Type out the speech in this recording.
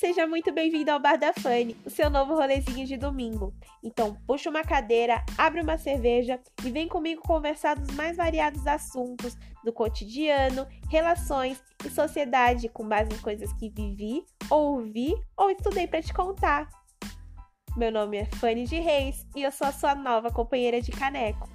seja muito bem-vindo ao Bar da Fanny, o seu novo rolezinho de domingo. Então, puxa uma cadeira, abre uma cerveja e vem comigo conversar dos mais variados assuntos do cotidiano, relações e sociedade com base em coisas que vivi, ouvi ou estudei para te contar. Meu nome é Fanny de Reis e eu sou a sua nova companheira de caneco.